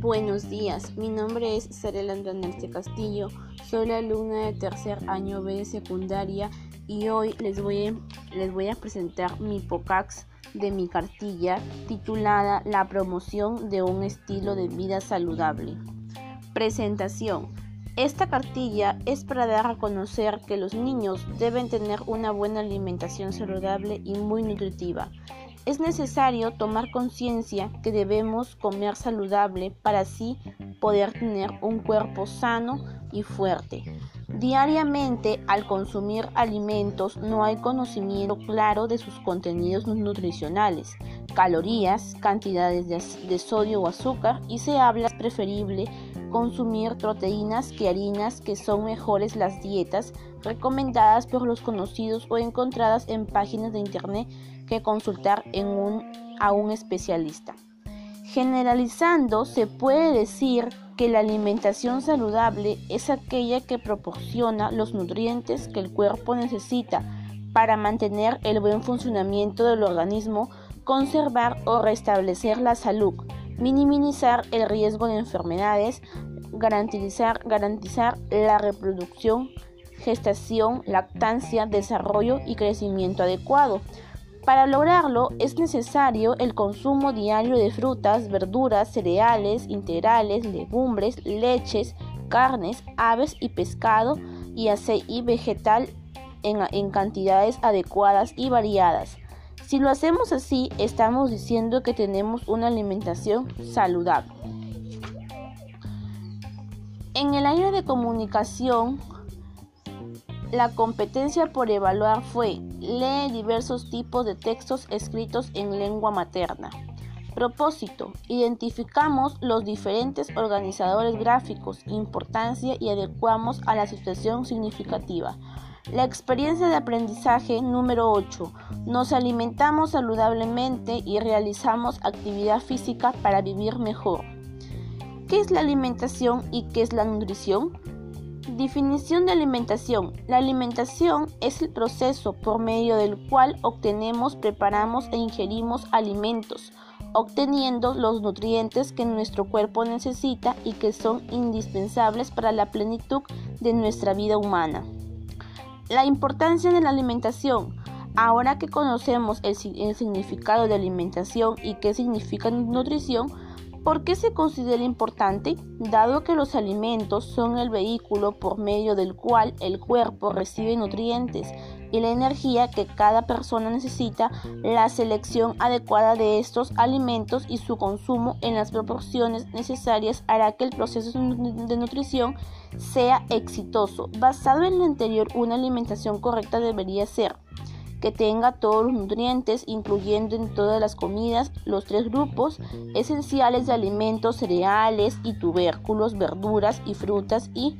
Buenos días, mi nombre es Sarela Andraneste Castillo, soy la alumna de tercer año B de secundaria y hoy les voy, les voy a presentar mi POCAX de mi cartilla titulada La promoción de un estilo de vida saludable. Presentación. Esta cartilla es para dar a conocer que los niños deben tener una buena alimentación saludable y muy nutritiva. Es necesario tomar conciencia que debemos comer saludable para así poder tener un cuerpo sano y fuerte. Diariamente, al consumir alimentos, no hay conocimiento claro de sus contenidos nutricionales, calorías, cantidades de, sodio o azúcar y se habla es preferible consumir proteínas que harinas que son mejores las dietas recomendadas por los conocidos o encontradas en páginas de internet consultar a un especialista. Generalizando, se puede decir que la alimentación saludable es aquella que proporciona los nutrientes que el cuerpo necesita para mantener el buen funcionamiento del organismo, conservar o restablecer la salud, minimizar el riesgo de enfermedades, garantizar la reproducción, gestación, lactancia, desarrollo y crecimiento adecuado para lograrlo es necesario el consumo diario de frutas, verduras, cereales, integrales, legumbres, leches, carnes, aves y pescado y aceite vegetal en, en cantidades adecuadas y variadas. Si lo hacemos así, estamos diciendo que tenemos una alimentación saludable. En el área de comunicación, la competencia por evaluar fue lee diversos tipos de textos escritos en lengua materna. Propósito. Identificamos los diferentes organizadores gráficos, importancia y adecuamos a la situación significativa. La experiencia de aprendizaje número 8. Nos alimentamos saludablemente y realizamos actividad física para vivir mejor. ¿Qué es la alimentación y qué es la nutrición? Definición de alimentación. La alimentación es el proceso por medio del cual obtenemos, preparamos e ingerimos alimentos, obteniendo los nutrientes que nuestro cuerpo necesita y que son indispensables para la plenitud de nuestra vida humana. La importancia de la alimentación. Ahora que conocemos el, el significado de alimentación y qué significa nutrición, ¿Por qué se considera importante? Dado que los alimentos son el vehículo por medio del cual el cuerpo recibe nutrientes y la energía que cada persona necesita, la selección adecuada de estos alimentos y su consumo en las proporciones necesarias hará que el proceso de nutrición sea exitoso. Basado en lo anterior, una alimentación correcta debería ser que tenga todos los nutrientes, incluyendo en todas las comidas los tres grupos esenciales de alimentos, cereales y tubérculos, verduras y frutas y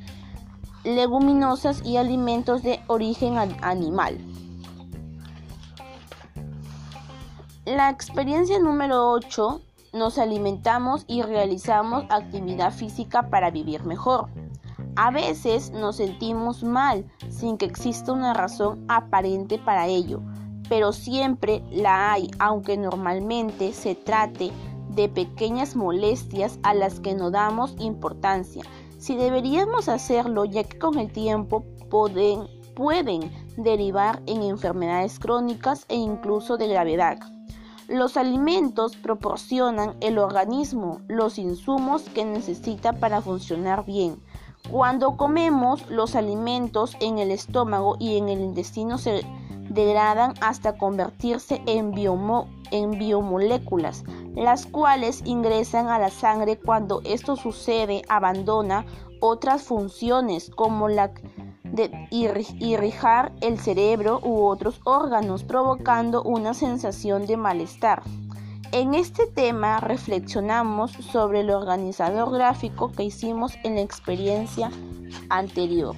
leguminosas y alimentos de origen animal. La experiencia número 8 nos alimentamos y realizamos actividad física para vivir mejor. A veces nos sentimos mal sin que exista una razón aparente para ello, pero siempre la hay, aunque normalmente se trate de pequeñas molestias a las que no damos importancia. Si deberíamos hacerlo, ya que con el tiempo pueden, derivar en enfermedades crónicas e incluso de gravedad. Los alimentos proporcionan el organismo los insumos que necesita para funcionar bien. Cuando comemos, los alimentos en el estómago y en el intestino se degradan hasta convertirse en, biomoléculas, las cuales ingresan a la sangre cuando esto sucede, abandona otras funciones como la de irrigar el cerebro u otros órganos, provocando una sensación de malestar. En este tema reflexionamos sobre el organizador gráfico que hicimos en la experiencia anterior.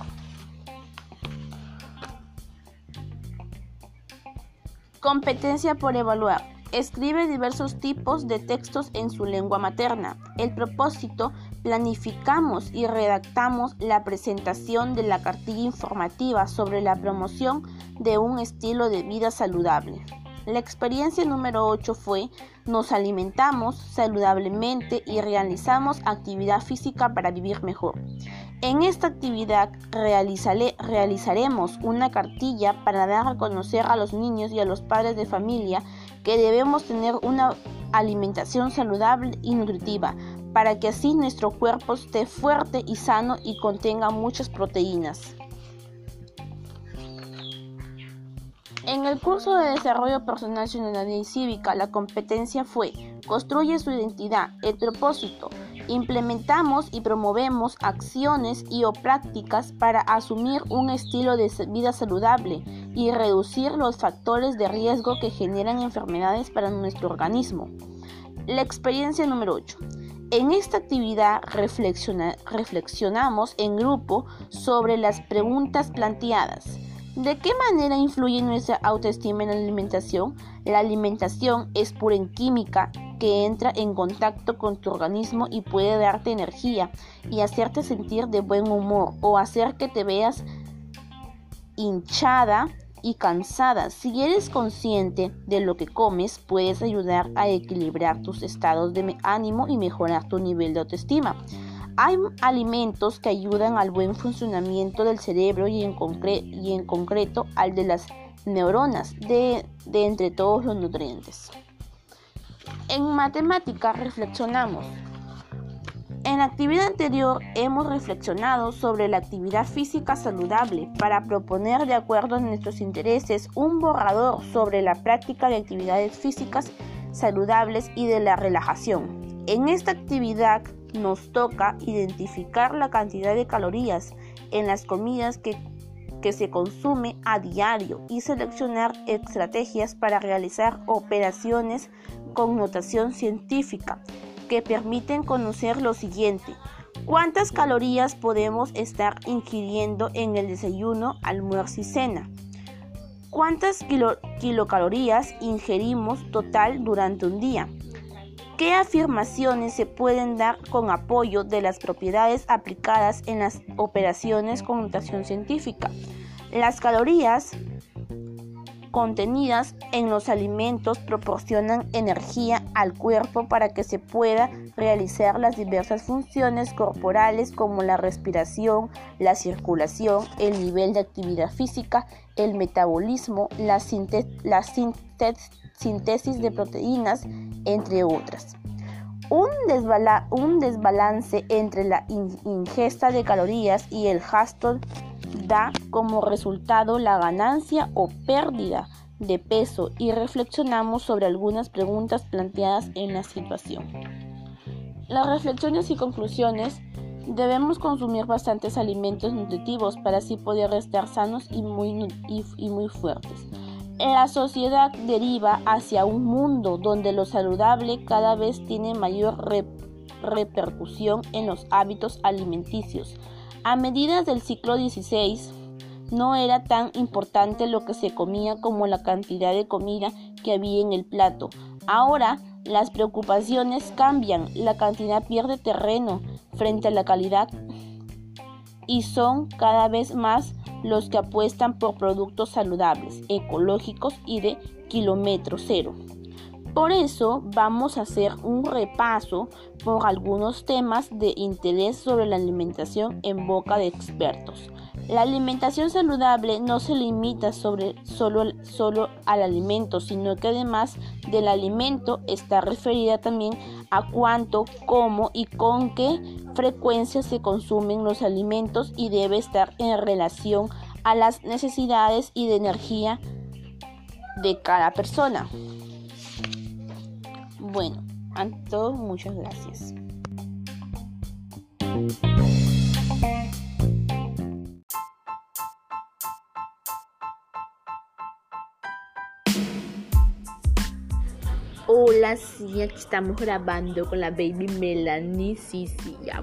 Competencia por evaluar. Escribe diversos tipos de textos en su lengua materna. El propósito, planificamos y redactamos la presentación de la cartilla informativa sobre la promoción de un estilo de vida saludable. La experiencia número 8 fue nos alimentamos saludablemente y realizamos actividad física para vivir mejor. En esta actividad realizaremos una cartilla para dar a conocer a los niños y a los padres de familia que debemos tener una alimentación saludable y nutritiva para que así nuestro cuerpo esté fuerte y sano y contenga muchas proteínas. En el curso de desarrollo personal, ciudadana y cívica, la competencia fue construye su identidad, el propósito. Implementamos y promovemos acciones y o prácticas para asumir un estilo de vida saludable y reducir los factores de riesgo que generan enfermedades para nuestro organismo. La experiencia número 8. En esta actividad reflexionamos en grupo sobre las preguntas planteadas. ¿De qué manera influye nuestra autoestima en la alimentación? La alimentación es pura en química que entra en contacto con tu organismo y puede darte energía y hacerte sentir de buen humor o hacer que te veas hinchada y cansada. Si eres consciente de lo que comes, puedes ayudar a equilibrar tus estados de ánimo y mejorar tu nivel de autoestima. Hay alimentos que ayudan al buen funcionamiento del cerebro y en, concreto al de las neuronas de, de entre todos los nutrientes. En matemática reflexionamos. En la actividad anterior hemos reflexionado sobre la actividad física saludable para proponer de acuerdo a nuestros intereses un borrador sobre la práctica de actividades físicas saludables y de la relajación. En esta actividad nos toca identificar la cantidad de calorías en las comidas que, se consume a diario y seleccionar estrategias para realizar operaciones con notación científica que permiten conocer lo siguiente. ¿Cuántas calorías podemos estar ingiriendo en el desayuno, almuerzo y cena? ¿Cuántas kilocalorías ingerimos total durante un día? ¿Qué afirmaciones se pueden dar con apoyo de las propiedades aplicadas en las operaciones con notación científica? Las calorías contenidas en los alimentos proporcionan energía al cuerpo para que se pueda realizar las diversas funciones corporales como la respiración, la circulación, el nivel de actividad física, el metabolismo, la, la síntesis de proteínas, entre otras. Un, un desbalance entre la ingesta de calorías y el gasto da como resultado la ganancia o pérdida de peso y reflexionamos sobre algunas preguntas planteadas en la situación. Las reflexiones y conclusiones debemos consumir bastantes alimentos nutritivos para así poder estar sanos y muy, y, muy fuertes. La sociedad deriva hacia un mundo donde lo saludable cada vez tiene mayor repercusión en los hábitos alimenticios a medida del siglo XVI, no era tan importante lo que se comía como la cantidad de comida que había en el plato. Ahora las preocupaciones cambian, la cantidad pierde terreno frente a la calidad y son cada vez más los que apuestan por productos saludables, ecológicos y de kilómetro cero. Por eso vamos a hacer un repaso por algunos temas de interés sobre la alimentación en boca de expertos. La alimentación saludable no se limita sobre solo, solo al alimento, sino que además del alimento está referida también a cuánto, cómo y con qué frecuencia se consumen los alimentos y debe estar en relación a las necesidades y de energía de cada persona. Bueno, ante todo, muchas gracias. Aquí estamos grabando con la baby Melanie. Sí, sí, ya.